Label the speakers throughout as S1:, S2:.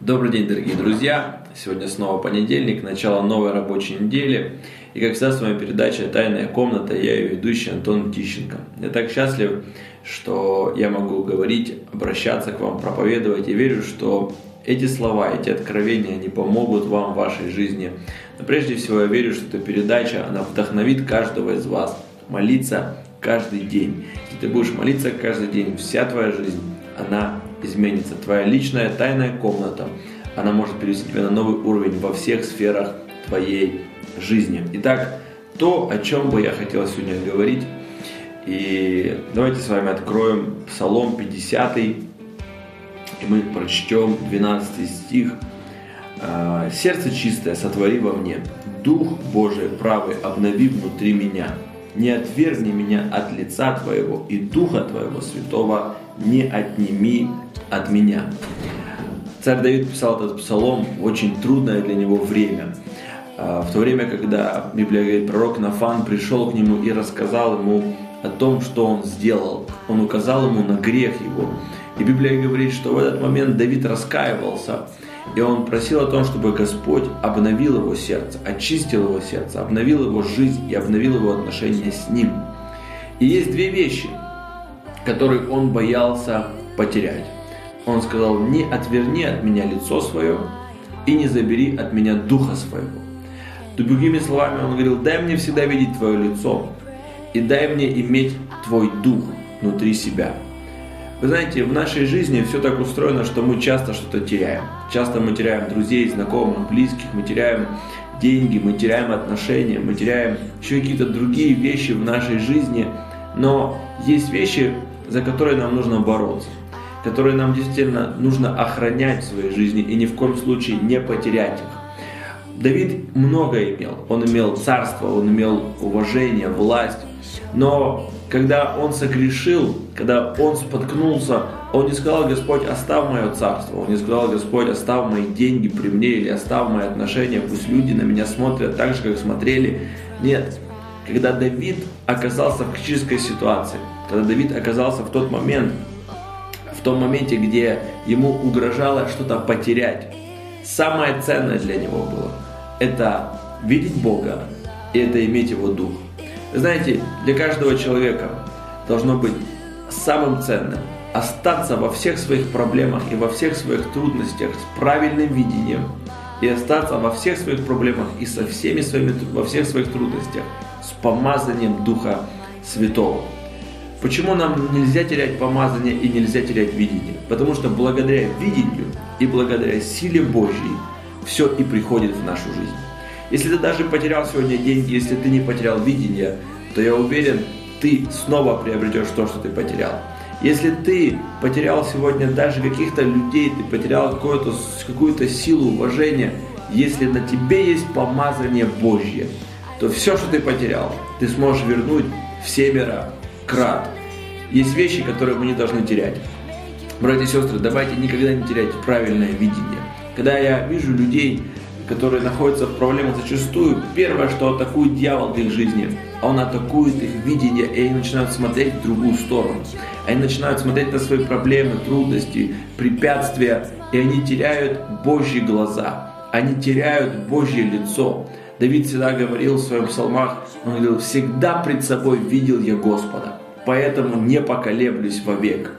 S1: Добрый день, дорогие друзья! Сегодня снова понедельник, начало новой рабочей недели. И как всегда с вами передача «Тайная комната», я ее ведущий Антон Тищенко. Я так счастлив, что я могу говорить, обращаться к вам, проповедовать. И верю, что эти слова, эти откровения, они помогут вам в вашей жизни. Но прежде всего я верю, что эта передача, она вдохновит каждого из вас молиться каждый день. Если ты будешь молиться каждый день, вся твоя жизнь, она изменится. Твоя личная тайная комната, она может перевести тебя на новый уровень во всех сферах твоей жизни. Итак, то, о чем бы я хотел сегодня говорить, и давайте с вами откроем Псалом 50, и мы прочтем 12 стих. «А, «Сердце чистое сотвори во мне, Дух Божий правый обнови внутри меня. Не отвергни меня от лица Твоего, и Духа Твоего Святого не отними от меня. Царь Давид писал этот псалом в очень трудное для него время. А, в то время, когда Библия говорит, пророк Нафан пришел к нему и рассказал ему о том, что он сделал. Он указал ему на грех его. И Библия говорит, что в этот момент Давид раскаивался. И он просил о том, чтобы Господь обновил его сердце, очистил его сердце, обновил его жизнь и обновил его отношения с ним. И есть две вещи, которые он боялся потерять. Он сказал, не отверни от меня лицо свое и не забери от меня духа своего. Другими словами, он говорил, дай мне всегда видеть твое лицо и дай мне иметь твой дух внутри себя. Вы знаете, в нашей жизни все так устроено, что мы часто что-то теряем. Часто мы теряем друзей, знакомых, близких, мы теряем деньги, мы теряем отношения, мы теряем еще какие-то другие вещи в нашей жизни. Но есть вещи, за которые нам нужно бороться которые нам действительно нужно охранять в своей жизни и ни в коем случае не потерять их. Давид много имел. Он имел царство, он имел уважение, власть. Но когда он согрешил, когда он споткнулся, он не сказал, Господь, оставь мое царство. Он не сказал, Господь, оставь мои деньги при мне или оставь мои отношения, пусть люди на меня смотрят так же, как смотрели. Нет. Когда Давид оказался в критической ситуации, когда Давид оказался в тот момент, в том моменте, где ему угрожало что-то потерять. Самое ценное для него было – это видеть Бога и это иметь Его Дух. Вы знаете, для каждого человека должно быть самым ценным остаться во всех своих проблемах и во всех своих трудностях с правильным видением и остаться во всех своих проблемах и со всеми своими, во всех своих трудностях с помазанием Духа Святого. Почему нам нельзя терять помазание и нельзя терять видение? Потому что благодаря видению и благодаря силе Божьей все и приходит в нашу жизнь. Если ты даже потерял сегодня деньги, если ты не потерял видение, то я уверен, ты снова приобретешь то, что ты потерял. Если ты потерял сегодня даже каких-то людей, ты потерял какую-то какую силу, уважение, если на тебе есть помазание Божье, то все, что ты потерял, ты сможешь вернуть в семеро крат. Есть вещи, которые мы не должны терять. Братья и сестры, давайте никогда не терять правильное видение. Когда я вижу людей, которые находятся в проблемах зачастую, первое, что атакует дьявол в их жизни, он атакует их видение, и они начинают смотреть в другую сторону. Они начинают смотреть на свои проблемы, трудности, препятствия, и они теряют Божьи глаза, они теряют Божье лицо. Давид всегда говорил в своих псалмах, он говорил, всегда пред собой видел я Господа, поэтому не поколеблюсь вовек.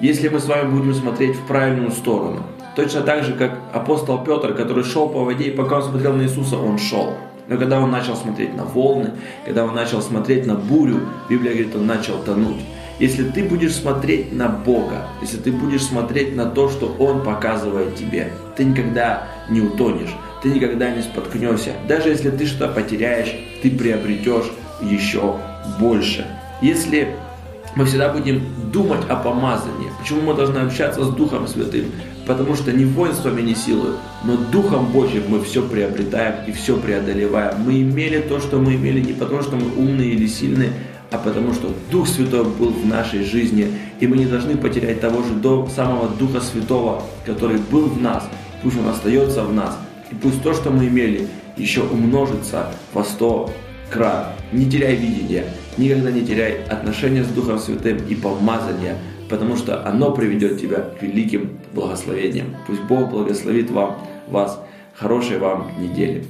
S1: Если мы с вами будем смотреть в правильную сторону, точно так же, как апостол Петр, который шел по воде, и пока он смотрел на Иисуса, он шел. Но когда он начал смотреть на волны, когда он начал смотреть на бурю, Библия говорит, он начал тонуть. Если ты будешь смотреть на Бога, если ты будешь смотреть на то, что Он показывает тебе, ты никогда не утонешь ты никогда не споткнешься. Даже если ты что-то потеряешь, ты приобретешь еще больше. Если мы всегда будем думать о помазании. Почему мы должны общаться с Духом Святым? Потому что не воинствами, не силой, но Духом Божьим мы все приобретаем и все преодолеваем. Мы имели то, что мы имели не потому, что мы умные или сильные, а потому что Дух Святой был в нашей жизни, и мы не должны потерять того же самого Духа Святого, который был в нас. Пусть Он остается в нас, и пусть то, что мы имели, еще умножится во сто крат. Не теряй видения, никогда не теряй отношения с Духом Святым и помазания потому что оно приведет тебя к великим благословениям. Пусть Бог благословит вам, вас. Хорошей вам недели.